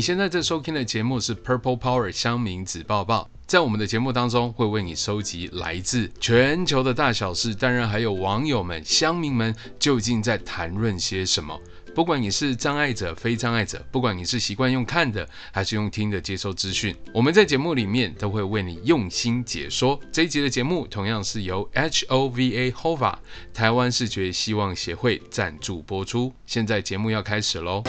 你现在在收听的节目是 Purple Power 香民子报报，在我们的节目当中，会为你收集来自全球的大小事，当然还有网友们、乡民们究竟在谈论些什么。不管你是障碍者、非障碍者，不管你是习惯用看的还是用听的接收资讯，我们在节目里面都会为你用心解说。这一集的节目同样是由 HOVA HOVA 台湾视觉希望协会赞助播出。现在节目要开始喽。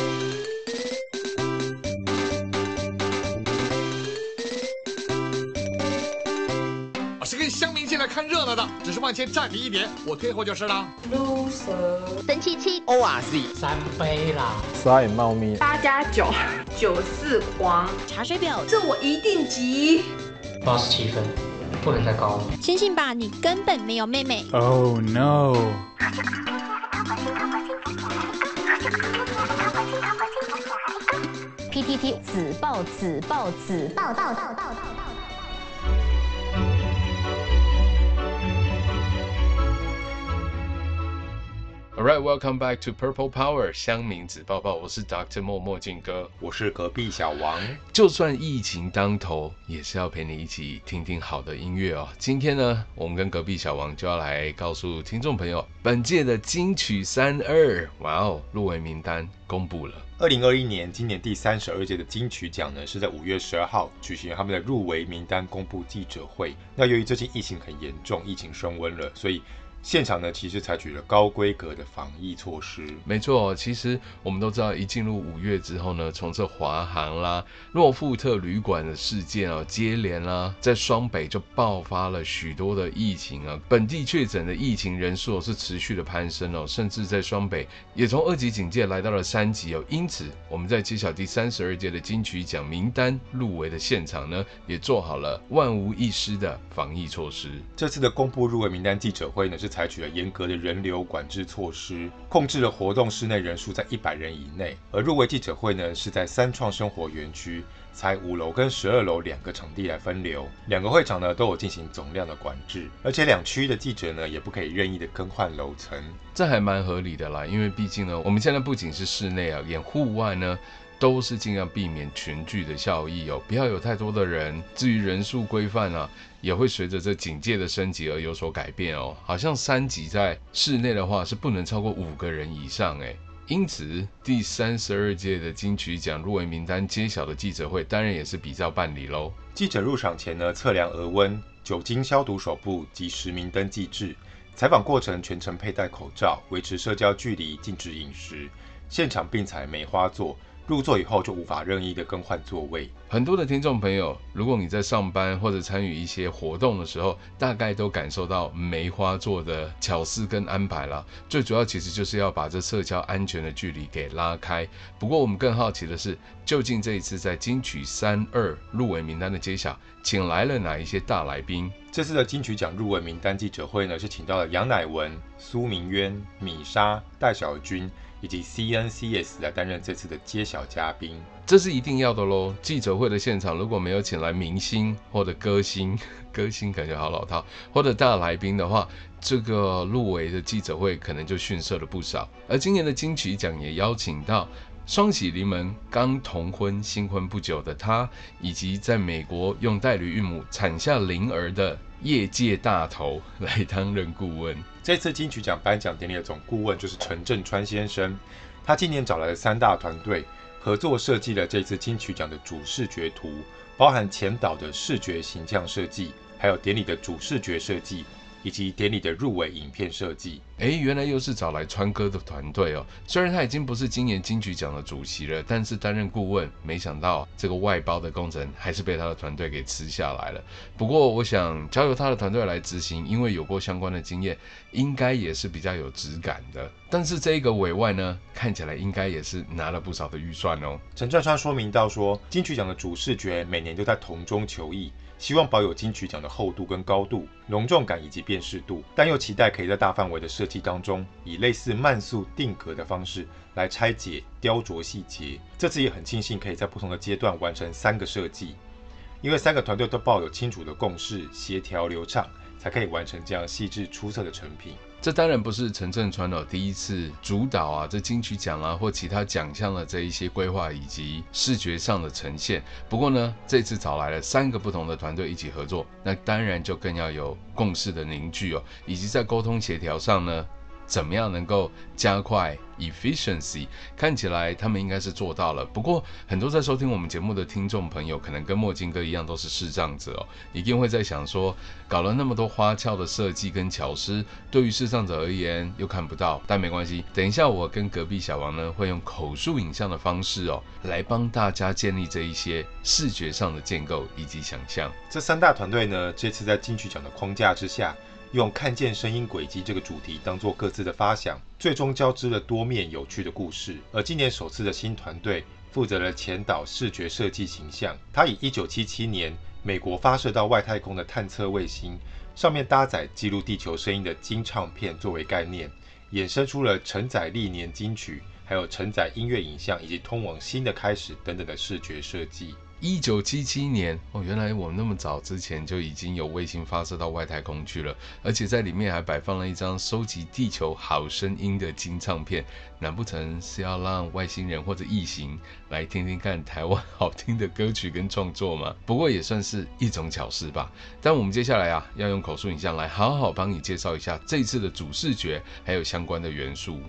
只是往前站你一点，我退后就是了。loser，神七七，O R Z，三杯啦，刷影猫咪，八加九，九四黄，茶水表，这我一定急。八十七分，不能再高了。相信吧，你根本没有妹妹。Oh no。P T T 子报子报子报报报报。Alright, welcome back to Purple Power 乡民子报报，我是 Dr. 莫墨镜哥，我是隔壁小王。就算疫情当头，也是要陪你一起听听好的音乐哦。今天呢，我们跟隔壁小王就要来告诉听众朋友，本届的金曲三二，哇哦，入围名单公布了。二零二一年，今年第三十二届的金曲奖呢，是在五月十二号举行他们的入围名单公布记者会。那由于最近疫情很严重，疫情升温了，所以。现场呢，其实采取了高规格的防疫措施。没错，其实我们都知道，一进入五月之后呢，从这华航啦、诺富特旅馆的事件啊，接连啦，在双北就爆发了许多的疫情啊。本地确诊的疫情人数是持续的攀升哦，甚至在双北也从二级警戒来到了三级哦。因此，我们在揭晓第三十二届的金曲奖名单入围的现场呢，也做好了万无一失的防疫措施。这次的公布入围名单记者会呢，是。采取了严格的人流管制措施，控制了活动室内人数在一百人以内。而入围记者会呢，是在三创生活园区，采五楼跟十二楼两个场地来分流，两个会场呢都有进行总量的管制，而且两区的记者呢也不可以任意的更换楼层，这还蛮合理的啦。因为毕竟呢，我们现在不仅是室内啊，连户外呢。都是尽量避免群聚的效益哦，不要有太多的人。至于人数规范啊，也会随着这警戒的升级而有所改变哦。好像三级在室内的话是不能超过五个人以上诶。因此第三十二届的金曲奖入围名单揭晓的记者会，当然也是比照办理喽。记者入场前呢，测量额温、酒精消毒手部及实名登记制。采访过程全程佩戴口罩，维持社交距离，禁止饮食。现场并采梅花座。入座以后就无法任意的更换座位。很多的听众朋友，如果你在上班或者参与一些活动的时候，大概都感受到梅花座的巧思跟安排了。最主要其实就是要把这社交安全的距离给拉开。不过我们更好奇的是，究竟这一次在金曲三二入围名单的揭晓，请来了哪一些大来宾？这次的金曲奖入围名单记者会呢，是请到了杨乃文、苏明渊、米莎、戴小君。以及 CNCS 来担任这次的揭晓嘉宾，这是一定要的喽。记者会的现场如果没有请来明星或者歌星，歌星感觉好老套，或者大来宾的话，这个入围的记者会可能就逊色了不少。而今年的金曲奖也邀请到双喜临门刚同婚新婚不久的他，以及在美国用代理孕母产下灵儿的业界大头 来担任顾问。这次金曲奖颁奖典礼的总顾问就是陈振川先生，他今年找来了三大团队合作设计了这次金曲奖的主视觉图，包含前导的视觉形象设计，还有典礼的主视觉设计。以及典礼的入围影片设计，哎，原来又是找来川哥的团队哦。虽然他已经不是今年金曲奖的主席了，但是担任顾问，没想到这个外包的工程还是被他的团队给吃下来了。不过，我想交由他的团队来执行，因为有过相关的经验，应该也是比较有质感的。但是这个委外呢，看起来应该也是拿了不少的预算哦。陈传川说明到说，金曲奖的主视觉每年都在同中求异。希望保有金曲奖的厚度跟高度、隆重感以及辨识度，但又期待可以在大范围的设计当中，以类似慢速定格的方式来拆解、雕琢细节。这次也很庆幸可以在不同的阶段完成三个设计，因为三个团队都抱有清楚的共识，协调流畅，才可以完成这样细致出色的成品。这当然不是陈镇川哦第一次主导啊这金曲奖啊或其他奖项的这一些规划以及视觉上的呈现。不过呢，这次找来了三个不同的团队一起合作，那当然就更要有共识的凝聚哦，以及在沟通协调上呢。怎么样能够加快 efficiency？看起来他们应该是做到了。不过，很多在收听我们节目的听众朋友，可能跟墨镜哥一样，都是视障者哦，一定会在想说，搞了那么多花俏的设计跟巧思，对于视障者而言又看不到。但没关系，等一下我跟隔壁小王呢，会用口述影像的方式哦，来帮大家建立这一些视觉上的建构以及想象。这三大团队呢，这次在金曲奖的框架之下。用看见声音轨迹这个主题当做各自的发想，最终交织了多面有趣的故事。而今年首次的新团队负责了前导视觉设计形象，它以1977年美国发射到外太空的探测卫星上面搭载记录地球声音的金唱片作为概念，衍生出了承载历年金曲，还有承载音乐影像以及通往新的开始等等的视觉设计。一九七七年哦，原来我们那么早之前就已经有卫星发射到外太空去了，而且在里面还摆放了一张收集地球好声音的金唱片，难不成是要让外星人或者异形来听听看台湾好听的歌曲跟创作吗？不过也算是一种巧思吧。但我们接下来啊，要用口述影像来好好帮你介绍一下这次的主视觉还有相关的元素。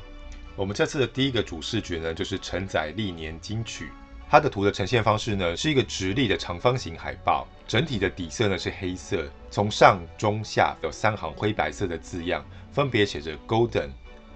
我们这次的第一个主视觉呢，就是承载历年金曲。它的图的呈现方式呢，是一个直立的长方形海报，整体的底色呢是黑色，从上中下有三行灰白色的字样，分别写着 Golden、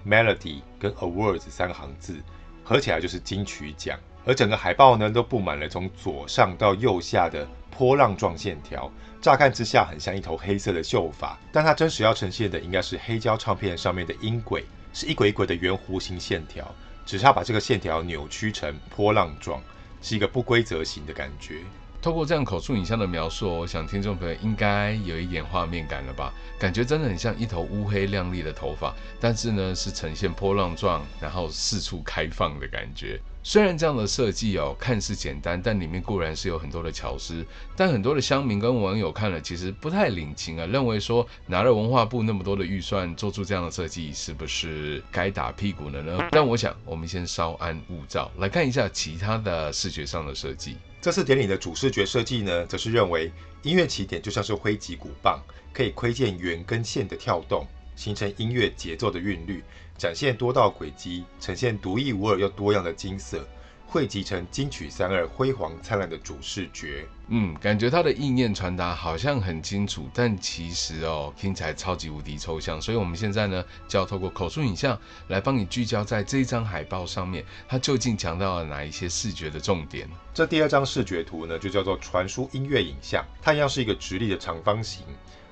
Melody 跟 Awards 三行字，合起来就是金曲奖。而整个海报呢，都布满了从左上到右下的波浪状线条，乍看之下很像一头黑色的秀发，但它真实要呈现的应该是黑胶唱片上面的音轨，是一轨一轨的圆弧形线条，只是要把这个线条扭曲成波浪状。是一个不规则型的感觉。透过这样口述影像的描述，我想听众朋友应该有一点画面感了吧？感觉真的很像一头乌黑亮丽的头发，但是呢是呈现波浪状，然后四处开放的感觉。虽然这样的设计哦看似简单，但里面固然是有很多的巧思。但很多的乡民跟网友看了，其实不太领情啊，认为说拿了文化部那么多的预算做出这样的设计，是不是该打屁股了呢？但我想，我们先稍安勿躁，来看一下其他的视觉上的设计。这次典礼的主视觉设计呢，则是认为音乐起点就像是挥击鼓棒，可以窥见圆跟线的跳动，形成音乐节奏的韵律。展现多道轨迹，呈现独一无二又多样的金色，汇集成金曲三二辉煌灿烂的主视觉。嗯，感觉它的意念传达好像很清楚，但其实哦，听起来超级无敌抽象。所以我们现在呢，就要透过口述影像来帮你聚焦在这一张海报上面，它究竟强调了哪一些视觉的重点？这第二张视觉图呢，就叫做传输音乐影像，它一样是一个直立的长方形。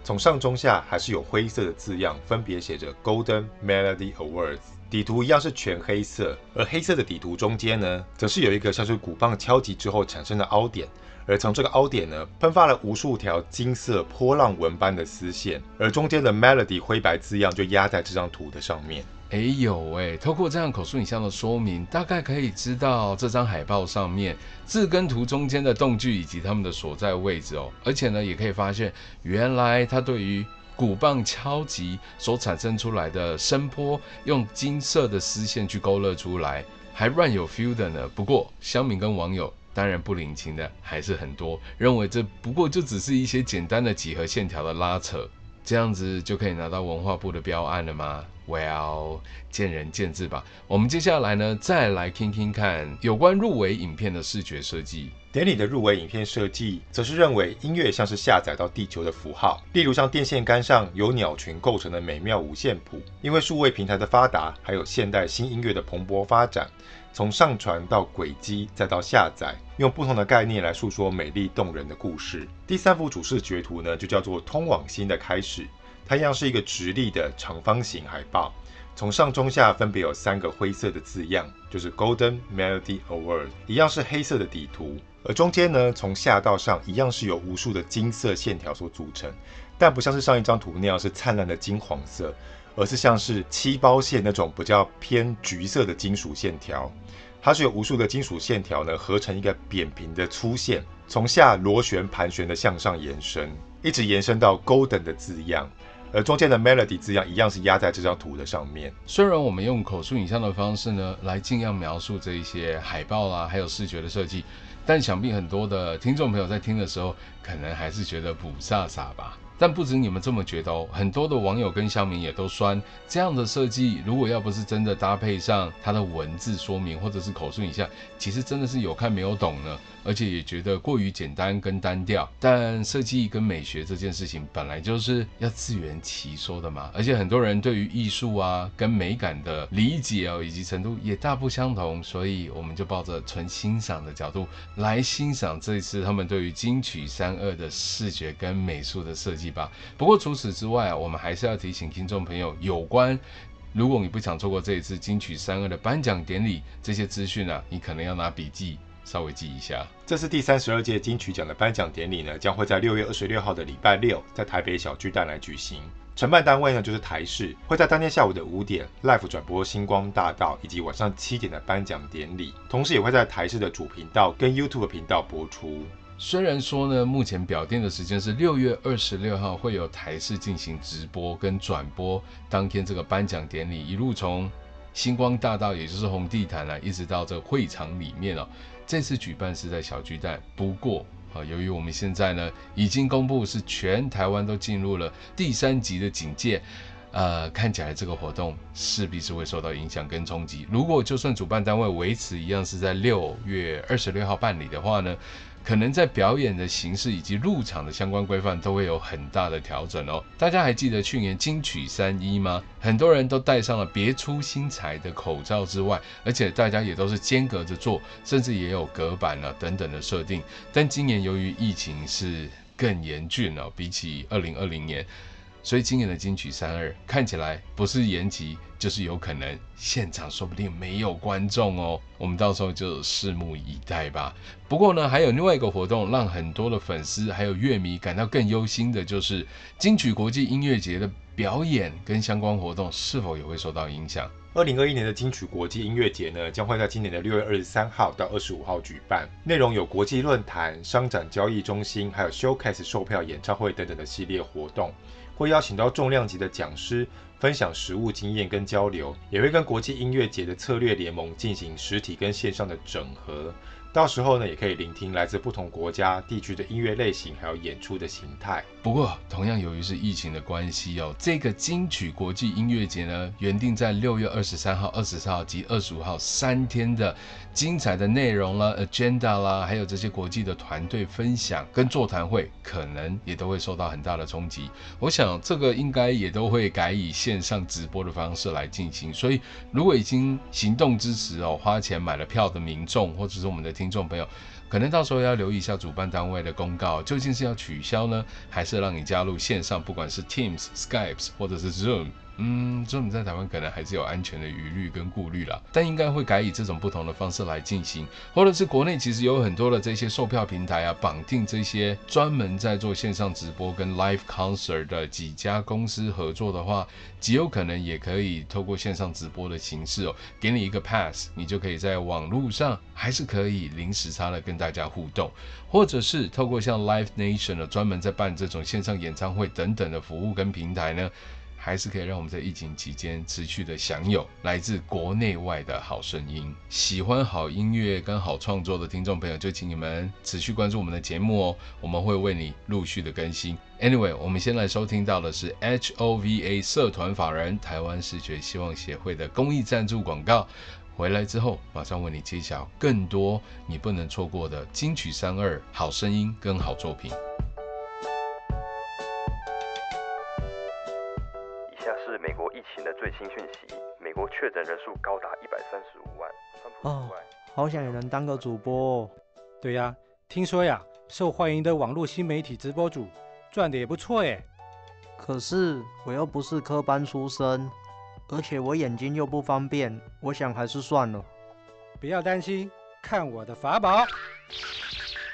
从上中下还是有灰色的字样，分别写着 Golden Melody Awards。底图一样是全黑色，而黑色的底图中间呢，则是有一个像是鼓棒敲击之后产生的凹点，而从这个凹点呢，喷发了无数条金色波浪纹般的丝线，而中间的 Melody 灰白字样就压在这张图的上面。哎呦喂！透过这样口述影像的说明，大概可以知道这张海报上面字跟图中间的动距以及它们的所在位置哦。而且呢，也可以发现，原来它对于鼓棒敲击所产生出来的声波，用金色的丝线去勾勒出来，还乱有 feel 的呢。不过，乡民跟网友当然不领情的还是很多，认为这不过就只是一些简单的几何线条的拉扯，这样子就可以拿到文化部的标案了吗？Well，见仁见智吧。我们接下来呢，再来听听看有关入围影片的视觉设计。典礼的入围影片设计，则是认为音乐像是下载到地球的符号，例如像电线杆上由鸟群构成的美妙五线谱。因为数位平台的发达，还有现代新音乐的蓬勃发展，从上传到轨迹，再到下载，用不同的概念来诉说美丽动人的故事。第三幅主视觉图呢，就叫做通往新的开始。它一样是一个直立的长方形海报，从上中下分别有三个灰色的字样，就是 Golden Melody Award，一样是黑色的底图，而中间呢，从下到上一样是由无数的金色线条所组成，但不像是上一张图那样是灿烂的金黄色，而是像是漆包线那种比较偏橘色的金属线条，它是由无数的金属线条呢合成一个扁平的粗线，从下螺旋盘旋的向上延伸，一直延伸到 Golden 的字样。而中间的 melody 字样一样是压在这张图的上面。虽然我们用口述影像的方式呢，来尽量描述这一些海报啦，还有视觉的设计，但想必很多的听众朋友在听的时候，可能还是觉得雾煞煞吧。但不止你们这么觉得哦，很多的网友跟乡民也都酸这样的设计，如果要不是真的搭配上它的文字说明或者是口述一下，其实真的是有看没有懂呢，而且也觉得过于简单跟单调。但设计跟美学这件事情本来就是要自圆其说的嘛，而且很多人对于艺术啊跟美感的理解哦以及程度也大不相同，所以我们就抱着纯欣赏的角度来欣赏这一次他们对于金曲三二的视觉跟美术的设计。吧。不过除此之外啊，我们还是要提醒听众朋友，有关如果你不想错过这一次金曲三二的颁奖典礼，这些资讯啊，你可能要拿笔记稍微记一下。这次第三十二届金曲奖的颁奖典礼呢，将会在六月二十六号的礼拜六在台北小巨蛋来举行。承办单位呢就是台视，会在当天下午的五点 live 转播星光大道以及晚上七点的颁奖典礼，同时也会在台视的主频道跟 YouTube 频道播出。虽然说呢，目前表定的时间是六月二十六号，会有台视进行直播跟转播当天这个颁奖典礼，一路从星光大道，也就是红地毯啊，一直到这个会场里面哦。这次举办是在小巨蛋，不过啊，由于我们现在呢已经公布是全台湾都进入了第三级的警戒，呃，看起来这个活动势必是会受到影响跟冲击。如果就算主办单位维持一样是在六月二十六号办理的话呢，可能在表演的形式以及入场的相关规范都会有很大的调整哦。大家还记得去年金曲三一吗？很多人都戴上了别出心裁的口罩之外，而且大家也都是间隔着坐，甚至也有隔板啊等等的设定。但今年由于疫情是更严峻哦，比起二零二零年。所以今年的金曲三二看起来不是延期，就是有可能现场说不定没有观众哦。我们到时候就拭目以待吧。不过呢，还有另外一个活动，让很多的粉丝还有乐迷感到更忧心的，就是金曲国际音乐节的表演跟相关活动是否也会受到影响。二零二一年的金曲国际音乐节呢，将会在今年的六月二十三号到二十五号举办，内容有国际论坛、商展交易中心，还有 showcase 售票演唱会等等的系列活动。会邀请到重量级的讲师分享实务经验跟交流，也会跟国际音乐节的策略联盟进行实体跟线上的整合。到时候呢，也可以聆听来自不同国家地区的音乐类型，还有演出的形态。不过，同样由于是疫情的关系哦，这个金曲国际音乐节呢，原定在六月二十三号、二十四号及二十五号三天的精彩的内容啦、agenda 啦，还有这些国际的团队分享跟座谈会，可能也都会受到很大的冲击。我想这个应该也都会改以线上直播的方式来进行。所以，如果已经行动支持哦，花钱买了票的民众，或者是我们的听。听众朋友，可能到时候要留意一下主办单位的公告，究竟是要取消呢，还是让你加入线上，不管是 Teams、Skype 或者是 Zoom。嗯，这种在台湾可能还是有安全的疑虑跟顾虑啦，但应该会改以这种不同的方式来进行，或者是国内其实有很多的这些售票平台啊，绑定这些专门在做线上直播跟 live concert 的几家公司合作的话，极有可能也可以透过线上直播的形式哦，给你一个 pass，你就可以在网络上还是可以零时差的跟大家互动，或者是透过像 Live Nation 的专门在办这种线上演唱会等等的服务跟平台呢。还是可以让我们在疫情期间持续的享有来自国内外的好声音。喜欢好音乐跟好创作的听众朋友，就请你们持续关注我们的节目哦，我们会为你陆续的更新。Anyway，我们先来收听到的是 HOVA 社团法人台湾视觉希望协会的公益赞助广告。回来之后，马上为你揭晓更多你不能错过的金曲三二好声音跟好作品。最新讯息：美国确诊人数高达一百三十五万。哦，好想也能当个主播哦。对呀，听说呀，受欢迎的网络新媒体直播主赚的也不错耶。可是我又不是科班出身，而且我眼睛又不方便，我想还是算了。不要担心，看我的法宝！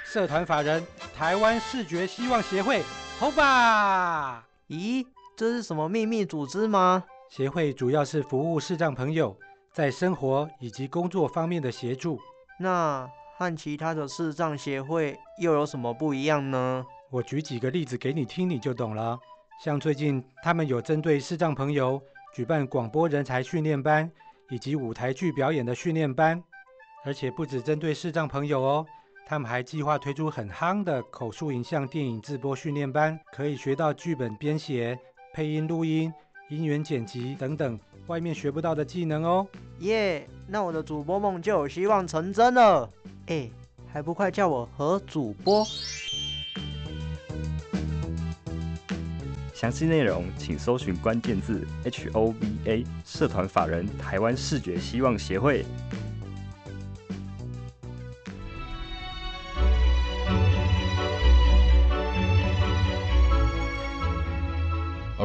社团法人台湾视觉希望协会，好吧？咦，这是什么秘密组织吗？协会主要是服务视障朋友在生活以及工作方面的协助。那和其他的视障协会又有什么不一样呢？我举几个例子给你听，你就懂了。像最近他们有针对视障朋友举办广播人才训练班，以及舞台剧表演的训练班，而且不只针对视障朋友哦，他们还计划推出很夯的口述影像电影制播训练班，可以学到剧本编写、配音录音、音源剪辑等等外面学不到的技能哦。耶，那我的主播梦就有希望成真了。哎，还不快叫我何主播？详细内容请搜寻关键字 HOVA 社团法人台湾视觉希望协会。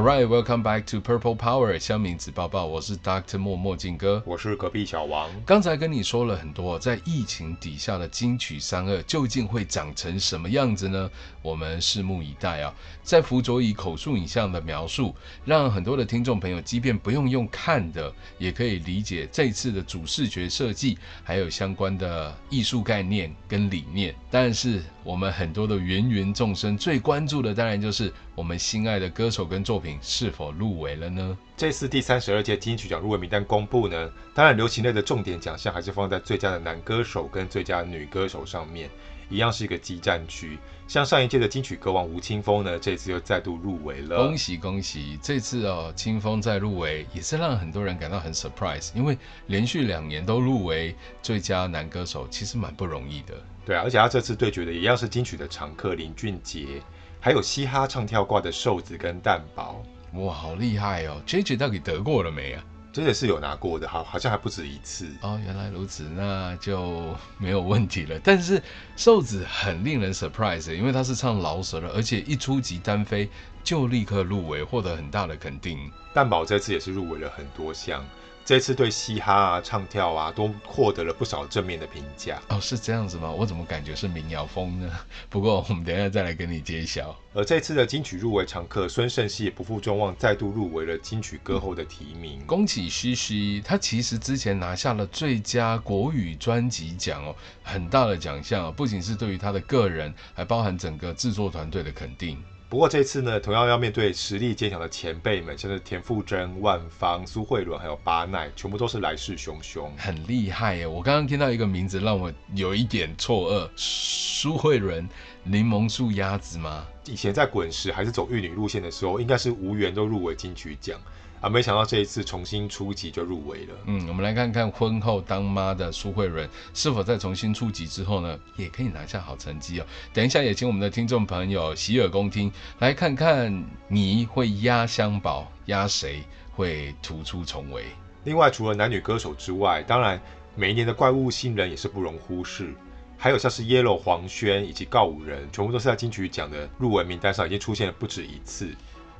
Alright, welcome back to Purple Power 香明子抱抱，我是 Doctor 莫墨镜哥，我是隔壁小王。刚才跟你说了很多，在疫情底下的金曲三二究竟会长成什么样子呢？我们拭目以待啊！在辅佐以口述影像的描述，让很多的听众朋友，即便不用用看的，也可以理解这次的主视觉设计，还有相关的艺术概念跟理念。但是我们很多的芸芸众生最关注的，当然就是我们心爱的歌手跟作品。是否入围了呢？这次第三十二届金曲奖入围名单公布呢，当然流行类的重点奖项还是放在最佳的男歌手跟最佳女歌手上面，一样是一个激战区。像上一届的金曲歌王吴青峰呢，这次又再度入围了。恭喜恭喜！这次哦，青峰再入围也是让很多人感到很 surprise，因为连续两年都入围最佳男歌手，其实蛮不容易的。对啊，而且他这次对决的一样是金曲的常客林俊杰。还有嘻哈唱跳挂的瘦子跟蛋堡，哇，好厉害哦！JJ 到底得过了没啊？真的是有拿过的，好，好像还不止一次哦。原来如此，那就没有问题了。但是瘦子很令人 surprise，因为他是唱饶舌的，而且一出击单飞就立刻入围，获得很大的肯定。蛋宝这次也是入围了很多项。这次对嘻哈啊、唱跳啊都获得了不少正面的评价哦，是这样子吗？我怎么感觉是民谣风呢？不过我们等一下再来跟你揭晓。而这次的金曲入围常客孙盛希也不负众望，再度入围了金曲歌后的提名。恭喜西西，他其实之前拿下了最佳国语专辑奖哦，很大的奖项，不仅是对于他的个人，还包含整个制作团队的肯定。不过这次呢，同样要面对实力坚强的前辈们，像是田馥甄、万芳、苏慧伦，还有巴奈，全部都是来势汹汹，很厉害耶！我刚刚听到一个名字，让我有一点错愕，苏慧伦，柠檬树鸭子吗？以前在滚石还是走玉女路线的时候，应该是无缘都入围金曲奖。啊，没想到这一次重新出击就入围了。嗯，我们来看看婚后当妈的苏慧伦是否在重新出击之后呢，也可以拿下好成绩哦。等一下也请我们的听众朋友洗耳恭听，来看看你会压箱宝，压谁会突出重围。另外，除了男女歌手之外，当然每一年的怪物新人也是不容忽视，还有像是 Yellow 黄轩以及告五人，全部都是在金曲奖的入围名单上已经出现了不止一次。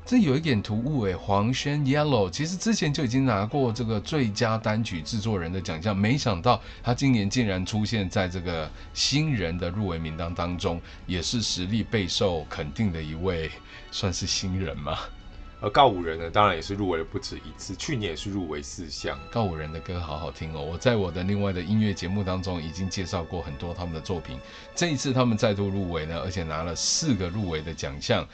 这有一点突兀诶，黄轩 Yellow 其实之前就已经拿过这个最佳单曲制作人的奖项，没想到他今年竟然出现在这个新人的入围名单当中，也是实力备受肯定的一位，算是新人吗？而 告五人呢，当然也是入围了不止一次，去年也是入围四项。告五人的歌好好听哦，我在我的另外的音乐节目当中已经介绍过很多他们的作品，这一次他们再度入围呢，而且拿了四个入围的奖项，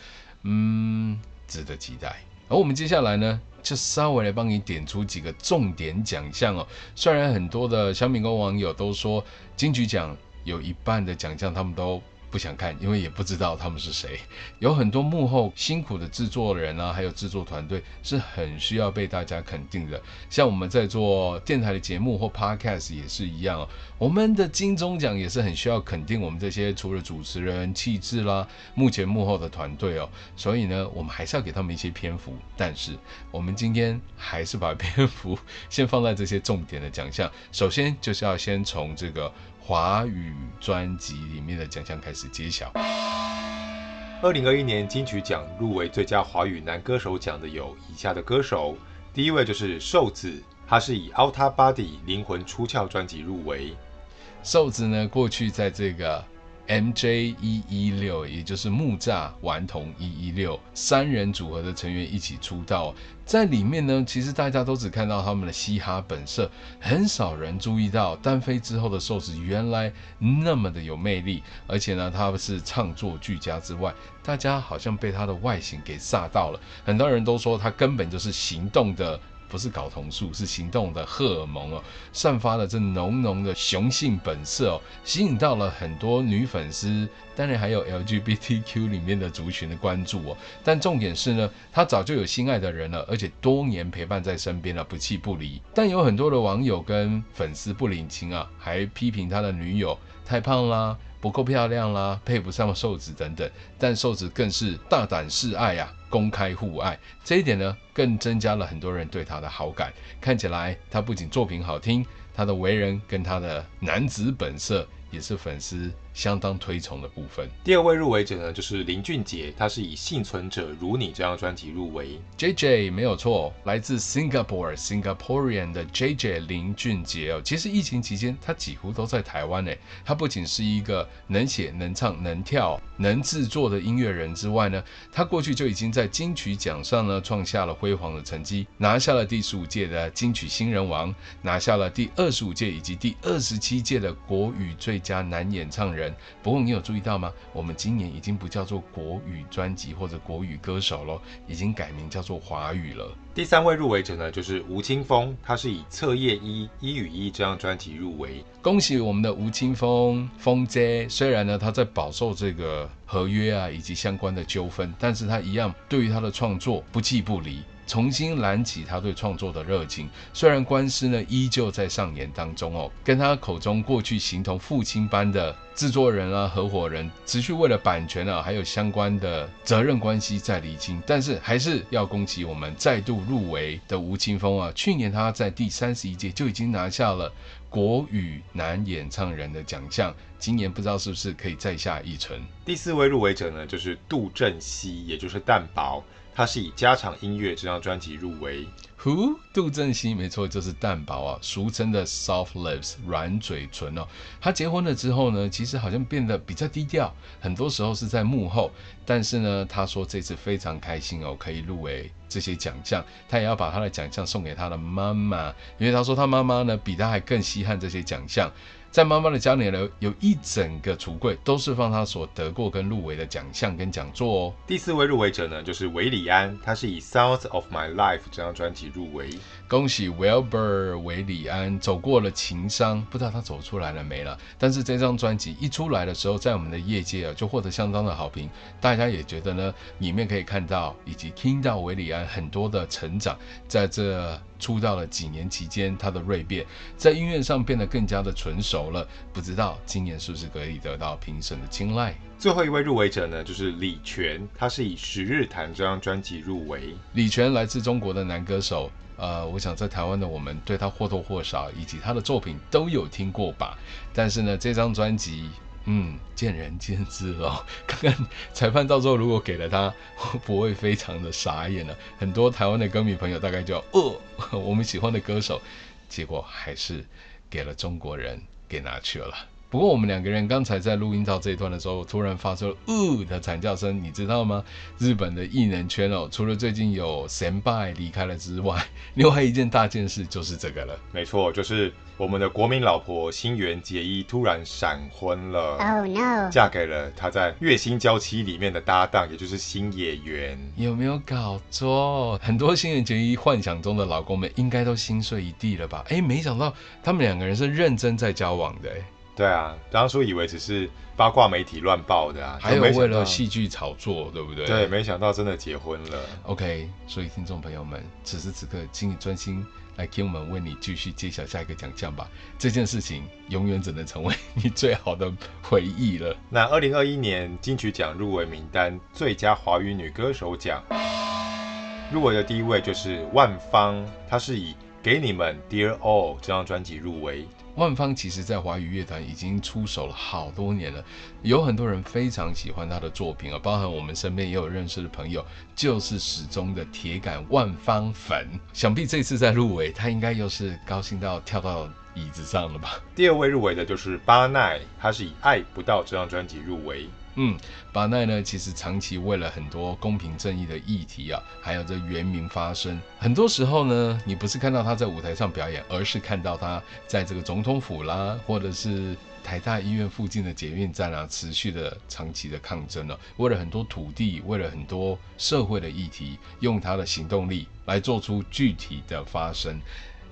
嗯。值得期待。而我们接下来呢，就稍微来帮你点出几个重点奖项哦。虽然很多的小米工网友都说金曲奖有一半的奖项他们都不想看，因为也不知道他们是谁。有很多幕后辛苦的制作人啊，还有制作团队是很需要被大家肯定的。像我们在做电台的节目或 podcast 也是一样哦。我们的金钟奖也是很需要肯定我们这些除了主持人、气质啦，幕前幕后的团队哦。所以呢，我们还是要给他们一些篇幅。但是我们今天还是把篇幅先放在这些重点的奖项。首先就是要先从这个。华语专辑里面的奖项开始揭晓。二零二一年金曲奖入围最佳华语男歌手奖的有以下的歌手，第一位就是瘦子，他是以《Outta Body》灵魂出窍专辑入围。瘦子呢，过去在这个 MJ 一一六，也就是木栅顽童一一六三人组合的成员一起出道。在里面呢，其实大家都只看到他们的嘻哈本色，很少人注意到单飞之后的瘦子原来那么的有魅力。而且呢，他是唱作俱佳之外，大家好像被他的外形给吓到了。很多人都说他根本就是行动的。不是睾酮素，是行动的荷尔蒙哦，散发了这浓浓的雄性本色哦，吸引到了很多女粉丝，当然还有 LGBTQ 里面的族群的关注哦。但重点是呢，他早就有心爱的人了，而且多年陪伴在身边了，不弃不离。但有很多的网友跟粉丝不领情啊，还批评他的女友太胖啦。不够漂亮啦，配不上瘦子等等，但瘦子更是大胆示爱啊，公开互爱，这一点呢，更增加了很多人对他的好感。看起来他不仅作品好听，他的为人跟他的男子本色也是粉丝相当推崇的部分。第二位入围者呢，就是林俊杰，他是以《幸存者如你》这张专辑入围。JJ 没有错，来自 Singapore Singaporean 的 JJ 林俊杰哦。其实疫情期间，他几乎都在台湾诶。他不仅是一个能写能唱能跳能制作的音乐人之外呢，他过去就已经在金曲奖上呢创下了辉煌的成绩，拿下了第十五届的金曲新人王，拿下了第二十五届以及第二十七届的国语最佳男演唱人。不过你有注意到吗？我们今年已经不叫做国语专辑或者国语歌手了，已经改名叫做华语了。第三位入围者呢，就是吴青峰，他是以《彻夜一一与一》这张专辑入围。恭喜我们的吴青峰，峰姐！虽然呢他在饱受这个合约啊以及相关的纠纷，但是他一样对于他的创作不弃不离。重新燃起他对创作的热情，虽然官司呢依旧在上演当中哦，跟他口中过去形同父亲般的制作人啊、合伙人，持续为了版权啊还有相关的责任关系在厘清，但是还是要恭喜我们再度入围的吴青峰啊！去年他在第三十一届就已经拿下了国语男演唱人的奖项，今年不知道是不是可以再下一城。第四位入围者呢，就是杜振熙，也就是蛋堡。他是以《家常音乐》这张专辑入围。Who？杜振熙，没错，就是蛋堡啊，俗称的 Soft Lips 软嘴唇哦。他结婚了之后呢，其实好像变得比较低调，很多时候是在幕后。但是呢，他说这次非常开心哦，可以入围这些奖项。他也要把他的奖项送给他的妈妈，因为他说他妈妈呢比他还更稀罕这些奖项。在妈妈的家里呢，有一整个橱柜都是放他所得过跟入围的奖项跟讲座哦。第四位入围者呢，就是韦礼安，他是以《South of My Life》这张专辑入围。恭喜 Wilbur 韦礼安走过了情伤，不知道他走出来了没了。但是这张专辑一出来的时候，在我们的业界啊，就获得相当的好评。大家也觉得呢，里面可以看到以及听到韦里安很多的成长，在这。出道了几年期间，他的锐变在音乐上变得更加的纯熟了。不知道今年是不是可以得到评审的青睐？最后一位入围者呢，就是李泉，他是以《十日谈》这张专辑入围。李泉来自中国的男歌手，呃，我想在台湾的我们对他或多或少以及他的作品都有听过吧。但是呢，这张专辑。嗯，见仁见智哦。看看裁判到时候如果给了他，会不会非常的傻眼了？很多台湾的歌迷朋友大概就要，哦，我们喜欢的歌手，结果还是给了中国人给拿去了。不过我们两个人刚才在录音到这一段的时候，突然发出了“呜”的惨叫声，你知道吗？日本的艺人圈哦，除了最近有神拜离开了之外，另外一件大件事就是这个了。没错，就是我们的国民老婆新垣结衣突然闪婚了。Oh no！嫁给了她在《月薪娇妻》里面的搭档，也就是新野原。有没有搞错？很多新垣结衣幻想中的老公们应该都心碎一地了吧？哎，没想到他们两个人是认真在交往的。对啊，当初以为只是八卦媒体乱报的啊，还有为了戏剧炒作，对不对？对，没想到真的结婚了。OK，所以听众朋友们，此时此刻，请你专心来听我们为你继续揭晓下一个奖项吧。这件事情永远只能成为你最好的回忆了。那二零二一年金曲奖入围名单，最佳华语女歌手奖入围的第一位就是万芳，她是以《给你们 Dear All》这张专辑入围。万芳其实在华语乐坛已经出手了好多年了，有很多人非常喜欢他的作品啊，包含我们身边也有认识的朋友，就是始终的铁杆万芳粉。想必这次在入围，他应该又是高兴到跳到椅子上了吧？第二位入围的就是巴奈，他是以《爱不到》这张专辑入围。嗯，巴奈呢，其实长期为了很多公平正义的议题啊，还有这原民发声。很多时候呢，你不是看到他在舞台上表演，而是看到他在这个总统府啦，或者是台大医院附近的捷运站啊，持续的长期的抗争了、为了很多土地，为了很多社会的议题，用他的行动力来做出具体的发声。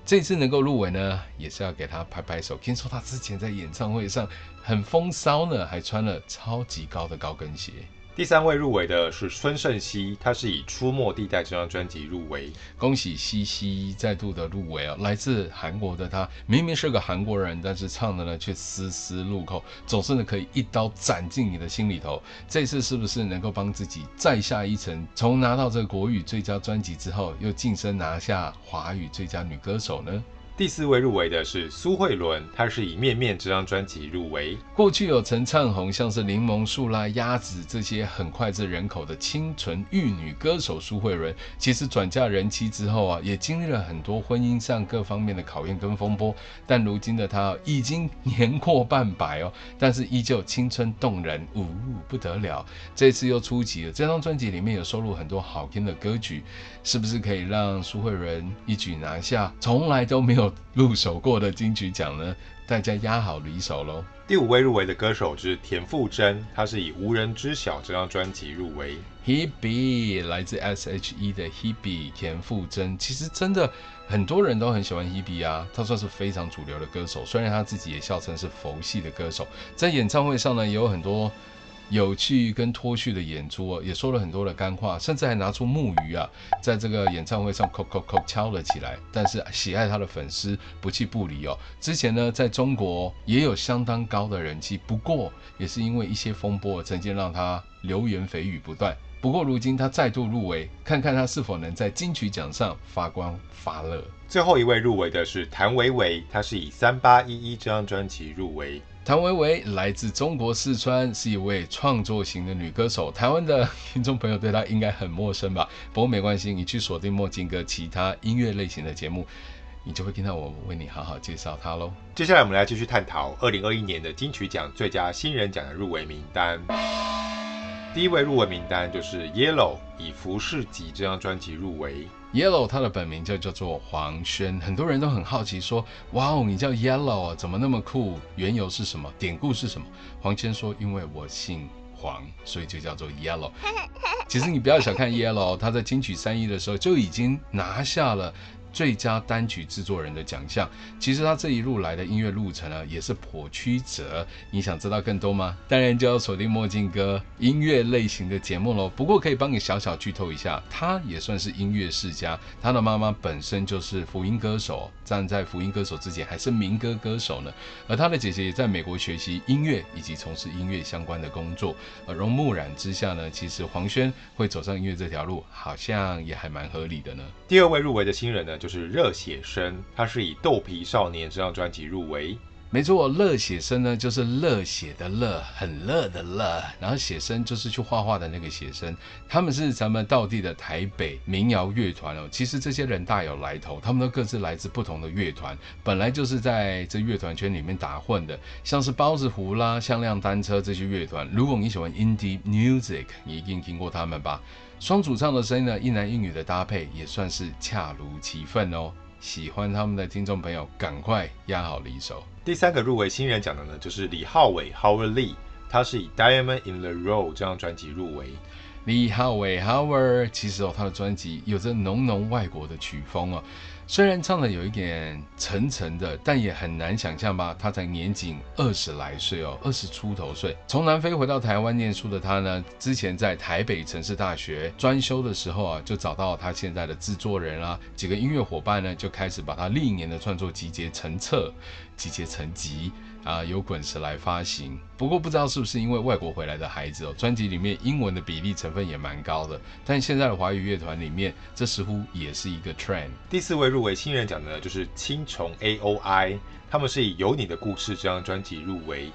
这次能够入围呢，也是要给他拍拍手。听说他之前在演唱会上很风骚呢，还穿了超级高的高跟鞋。第三位入围的是孙盛希，他是以《出没地带》这张专辑入围。恭喜西西再度的入围哦！来自韩国的他，明明是个韩国人，但是唱的呢却丝丝入扣，总是呢可以一刀斩进你的心里头。这次是不是能够帮自己再下一层？从拿到这个国语最佳专辑之后，又晋升拿下华语最佳女歌手呢？第四位入围的是苏慧伦，她是以《面面》这张专辑入围。过去有曾唱红像是柠檬树啦、鸭子这些很脍炙人口的清纯玉女歌手苏慧伦，其实转嫁人妻之后啊，也经历了很多婚姻上各方面的考验跟风波。但如今的她已经年过半百哦，但是依旧青春动人，呜不得了。这次又出击了，这张专辑里面有收录很多好听的歌曲，是不是可以让苏慧伦一举拿下从来都没有入手过的金曲奖呢，大家压好离手喽。第五位入围的歌手是田馥甄，她是以《无人知晓》这张专辑入围。Hebe 来自 S.H.E 的 Hebe 田馥甄，其实真的很多人都很喜欢 Hebe 啊，她算是非常主流的歌手，虽然她自己也笑称是佛系的歌手，在演唱会上呢也有很多。有趣跟脱序的演出哦，也说了很多的干话，甚至还拿出木鱼啊，在这个演唱会上叩叩叩敲了起来。但是喜爱他的粉丝不弃不离哦。之前呢，在中国也有相当高的人气，不过也是因为一些风波，曾经让他流言蜚语不断。不过如今他再度入围，看看他是否能在金曲奖上发光发热。最后一位入围的是谭维维，他是以《三八一一》这张专辑入围。谭维维来自中国四川，是一位创作型的女歌手。台湾的听众朋友对她应该很陌生吧？不过没关系，你去锁定墨镜哥其他音乐类型的节目，你就会听到我为你好好介绍她喽。接下来我们来继续探讨二零二一年的金曲奖最佳新人奖的入围名单。第一位入围名单就是 Yellow，以《服饰集》这张专辑入围。Yellow，他的本名就叫做黄轩，很多人都很好奇说，哇哦，你叫 Yellow 啊，怎么那么酷？缘由是什么？典故是什么？黄轩说，因为我姓黄，所以就叫做 Yellow。其实你不要小看 Yellow，他在金曲三一的时候就已经拿下了。最佳单曲制作人的奖项，其实他这一路来的音乐路程呢，也是颇曲折。你想知道更多吗？当然就要锁定墨镜哥音乐类型的节目喽。不过可以帮你小小剧透一下，他也算是音乐世家。他的妈妈本身就是福音歌手，站在福音歌手之前还是民歌歌手呢。而他的姐姐也在美国学习音乐以及从事音乐相关的工作。耳濡目染之下呢，其实黄轩会走上音乐这条路，好像也还蛮合理的呢。第二位入围的新人呢，就是热血生，他是以《豆皮少年》这张专辑入围。没错，热血生呢就是热血的热，很热的热，然后写生就是去画画的那个写生。他们是咱们道地的台北民谣乐团哦。其实这些人大有来头，他们都各自来自不同的乐团，本来就是在这乐团圈里面打混的，像是包子胡啦、向量单车这些乐团。如果你喜欢 indie music，你一定听过他们吧？双主唱的声音呢，一男一女的搭配也算是恰如其分哦。喜欢他们的听众朋友，赶快压好离手。第三个入围新人奖的呢，就是李浩伟 Howard Lee，他是以《Diamond in the Rough》这张专辑入围。李浩伟 Howard，其实哦，他的专辑有着浓浓外国的曲风哦。虽然唱的有一点沉沉的，但也很难想象吧？他才年仅二十来岁哦，二十出头岁，从南非回到台湾念书的他呢，之前在台北城市大学专修的时候啊，就找到他现在的制作人啊，几个音乐伙伴呢，就开始把他历年的创作集结成册，集结成集。啊由滚石来发行。不过不知道是不是因为外国回来的孩子哦，专辑里面英文的比例成分也蛮高的。但现在的华语乐团里面，这似乎也是一个 trend。第四位入围新人奖的呢，就是青虫 A O I，他们是以《有你的故事》这张专辑入围。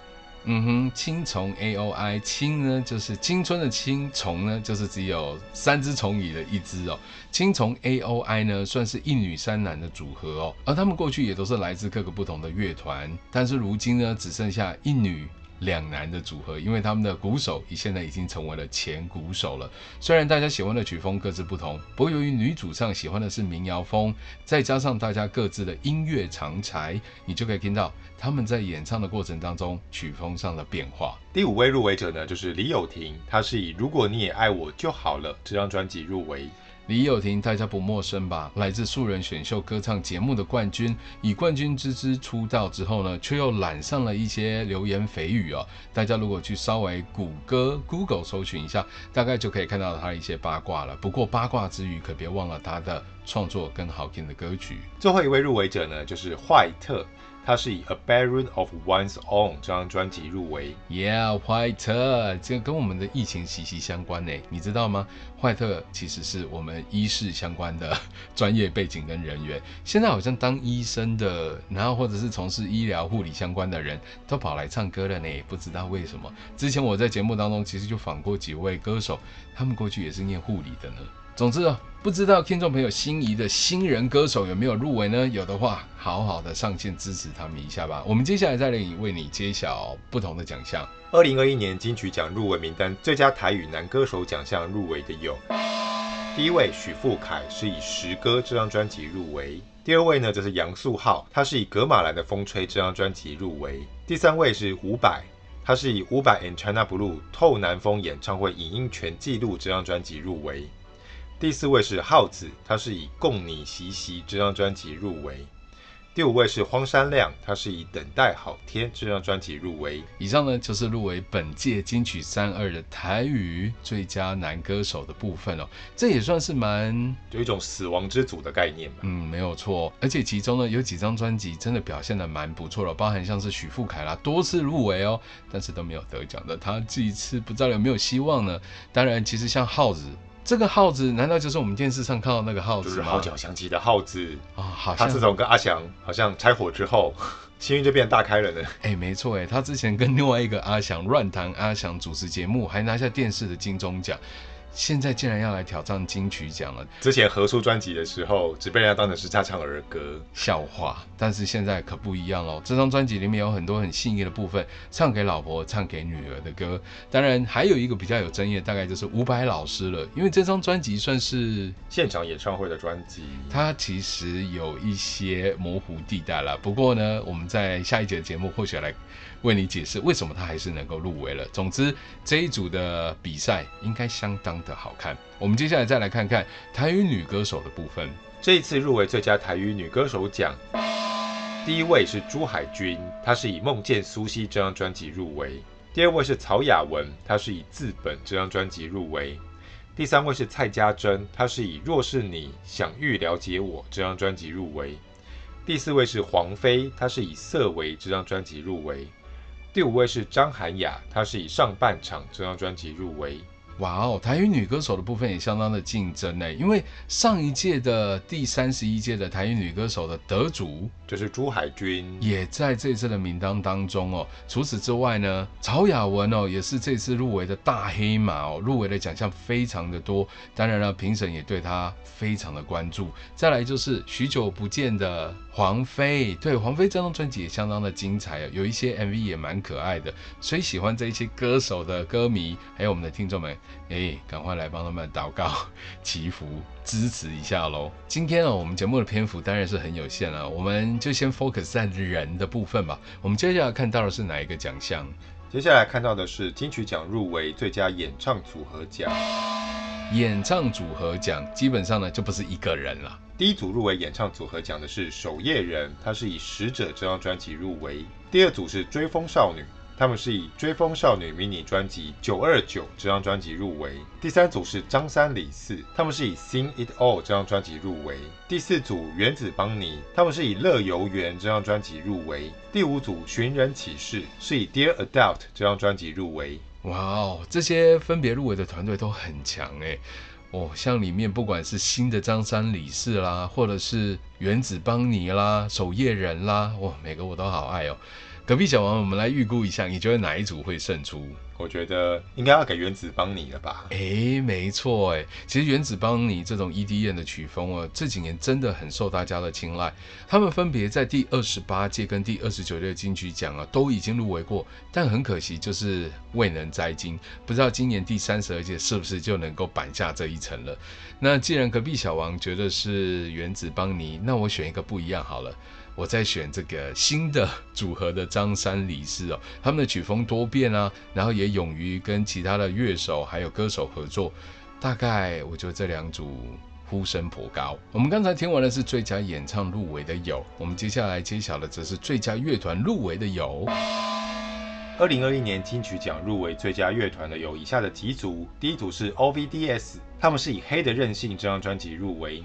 嗯哼，青虫 A O I，青呢就是青春的青，虫呢就是只有三只虫里的一只哦。青虫 A O I 呢算是一女三男的组合哦，而他们过去也都是来自各个不同的乐团，但是如今呢只剩下一女。两男的组合，因为他们的鼓手现在已经成为了前鼓手了。虽然大家喜欢的曲风各自不同，不过由于女主唱喜欢的是民谣风，再加上大家各自的音乐长才，你就可以听到他们在演唱的过程当中曲风上的变化。第五位入围者呢，就是李友廷，他是以《如果你也爱我就好了》这张专辑入围。李友廷大家不陌生吧？来自素人选秀歌唱节目的冠军，以冠军之姿出道之后呢，却又染上了一些流言蜚语哦。大家如果去稍微谷歌 Google 搜寻一下，大概就可以看到他一些八卦了。不过八卦之余，可别忘了他的创作跟好听的歌曲。最后一位入围者呢，就是坏特。他是以《A Baron of One's Own》这张专辑入围。Yeah，坏特，这个跟我们的疫情息息相关呢，你知道吗？坏特其实是我们医事相关的专业背景跟人员，现在好像当医生的，然后或者是从事医疗护理相关的人都跑来唱歌了呢，不知道为什么。之前我在节目当中其实就访过几位歌手，他们过去也是念护理的呢。总之，不知道听众朋友心仪的新人歌手有没有入围呢？有的话，好好的上线支持他们一下吧。我们接下来再来为你揭晓不同的奖项。二零二一年金曲奖入围名单，最佳台语男歌手奖项入围的有：第一位许富凯是以《十歌》这张专辑入围；第二位呢则是杨素浩，他是以《格马兰的风吹》这张专辑入围；第三位是伍佰，他是以《伍佰 and China Blue 透南风演唱会影音全纪录》这张专辑入围。第四位是浩子，他是以《共你习习》这张专辑入围。第五位是荒山亮，他是以《等待好天》这张专辑入围。以上呢就是入围本届金曲三二的台语最佳男歌手的部分哦，这也算是蛮有一种死亡之组的概念吧。嗯，没有错。而且其中呢有几张专辑真的表现的蛮不错的，包含像是许富凯啦，多次入围哦，但是都没有得奖的，他这一次不知道有没有希望呢？当然，其实像耗子。这个耗子难道就是我们电视上看到那个耗子吗？就是号角响起的耗子啊、哦，好像。他自从跟阿翔好像拆伙之后，幸运就变大开了呢。哎，没错哎，他之前跟另外一个阿翔乱谈阿翔主持节目，还拿下电视的金钟奖。现在竟然要来挑战金曲奖了！之前合出专辑的时候，只被人家当成是在唱儿歌笑话，但是现在可不一样喽。这张专辑里面有很多很细腻的部分，唱给老婆、唱给女儿的歌。当然，还有一个比较有争议的，大概就是伍佰老师了，因为这张专辑算是现场演唱会的专辑，它其实有一些模糊地带了。不过呢，我们在下一节的节目或许来为你解释为什么他还是能够入围了。总之，这一组的比赛应该相当的好看。我们接下来再来看看台语女歌手的部分。这一次入围最佳台语女歌手奖，第一位是朱海军，她是以《梦见苏西》这张专辑入围；第二位是曹雅雯，她是以《自本》这张专辑入围；第三位是蔡家珍，她是以《若是你想欲了解我》这张专辑入围；第四位是黄飞，她是以《色为》这张专辑入围。第五位是张涵雅，她是以上半场这张专辑入围。哇哦，台语女歌手的部分也相当的竞争呢，因为上一届的第三十一届的台语女歌手的得主就是朱海军，也在这次的名单当中哦。除此之外呢，曹雅雯哦也是这次入围的大黑马哦，入围的奖项非常的多。当然了，评审也对她非常的关注。再来就是许久不见的黄飞，对，黄飞这张专辑也相当的精彩哦，有一些 MV 也蛮可爱的，所以喜欢这一些歌手的歌迷还有我们的听众们。哎，赶快来帮他们祷告、祈福、支持一下喽！今天呢，我们节目的篇幅当然是很有限了，我们就先 focus 在人的部分吧。我们接下来看到的是哪一个奖项？接下来看到的是金曲奖入围最佳演唱组合奖。演唱组合奖基本上呢，就不是一个人了。第一组入围演唱组合奖的是守夜人，他是以《使者》这张专辑入围。第二组是追风少女。他们是以《追风少女》迷你专辑《九二九》这张专辑入围。第三组是张三李四，他们是以《Sing It All》这张专辑入围。第四组原子邦尼，他们是以《乐游原》这张专辑入围。第五组寻人启事是以《Dear Adult》这张专辑入围。哇哦，这些分别入围的团队都很强诶。哦，像里面不管是新的张三李四啦，或者是原子邦尼啦、守夜人啦，哇，每个我都好爱哦。隔壁小王，我们来预估一下，你觉得哪一组会胜出？我觉得应该要给原子邦尼了吧？哎，没错哎，其实原子邦尼这种 EDM 的曲风啊，这几年真的很受大家的青睐。他们分别在第二十八届跟第二十九届金曲奖啊，都已经入围过，但很可惜就是未能摘金。不知道今年第三十二届是不是就能够板下这一层了？那既然隔壁小王觉得是原子邦尼，那我选一个不一样好了。我在选这个新的组合的张三李四哦，他们的曲风多变啊，然后也勇于跟其他的乐手还有歌手合作，大概我觉得这两组呼声颇高。我们刚才听完的是最佳演唱入围的有，我们接下来揭晓的则是最佳乐团入围的有。二零二一年金曲奖入围最佳乐团的有以下的几组，第一组是 OVDS，他们是以《黑的任性》这张专辑入围。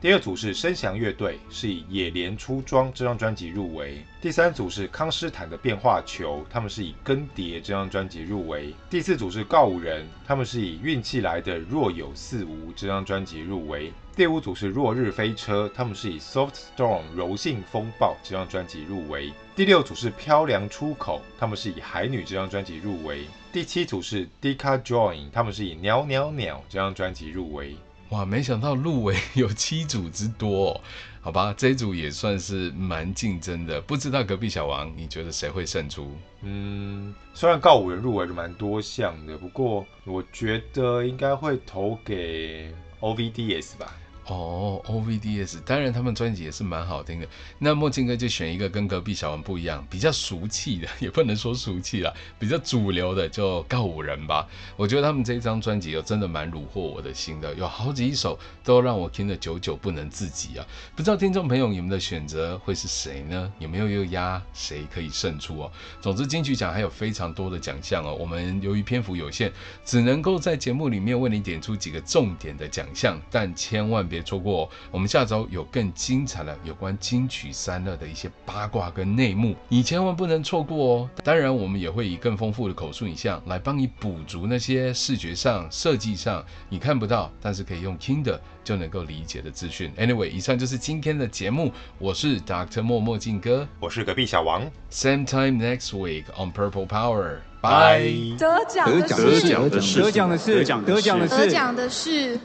第二组是声响乐队，是以《野莲出装》这张专辑入围。第三组是康斯坦的变化球，他们是以《更迭》这张专辑入围。第四组是告五人，他们是以《运气来的若有似无》这张专辑入围。第五组是落日飞车，他们是以《Soft Storm》柔性风暴这张专辑入围。第六组是漂凉出口，他们是以《海女》这张专辑入围。第七组是 Deca Join，他们是以《鸟鸟鸟》这张专辑入围。哇，没想到入围 有七组之多哦，好吧，这一组也算是蛮竞争的。不知道隔壁小王，你觉得谁会胜出？嗯，虽然告五人入围是蛮多项的，不过我觉得应该会投给 OVDS 吧。哦，OVDS，当然他们专辑也是蛮好听的。那墨镜哥就选一个跟隔壁小王不一样，比较俗气的，也不能说俗气啦，比较主流的，就告五人吧。我觉得他们这一张专辑哦，真的蛮虏获我的心的，有好几首都让我听得久久不能自己啊。不知道听众朋友你们的选择会是谁呢？有没有又压谁可以胜出哦？总之金曲奖还有非常多的奖项哦，我们由于篇幅有限，只能够在节目里面为你点出几个重点的奖项，但千万别。别错过，我们下周有更精彩的有关金曲三乐的一些八卦跟内幕，你千万不能错过哦。当然，我们也会以更丰富的口述影像来帮你补足那些视觉上、设计上你看不到，但是可以用听的就能够理解的资讯。Anyway，以上就是今天的节目，我是 Dr. 莫墨镜哥，我是隔壁小王。Same time next week on Purple Power。Bye。得奖的是，得奖的是，得奖的是，得奖的是。得奖的是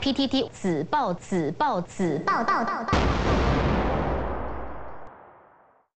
PTT 紫报紫报紫报道报道。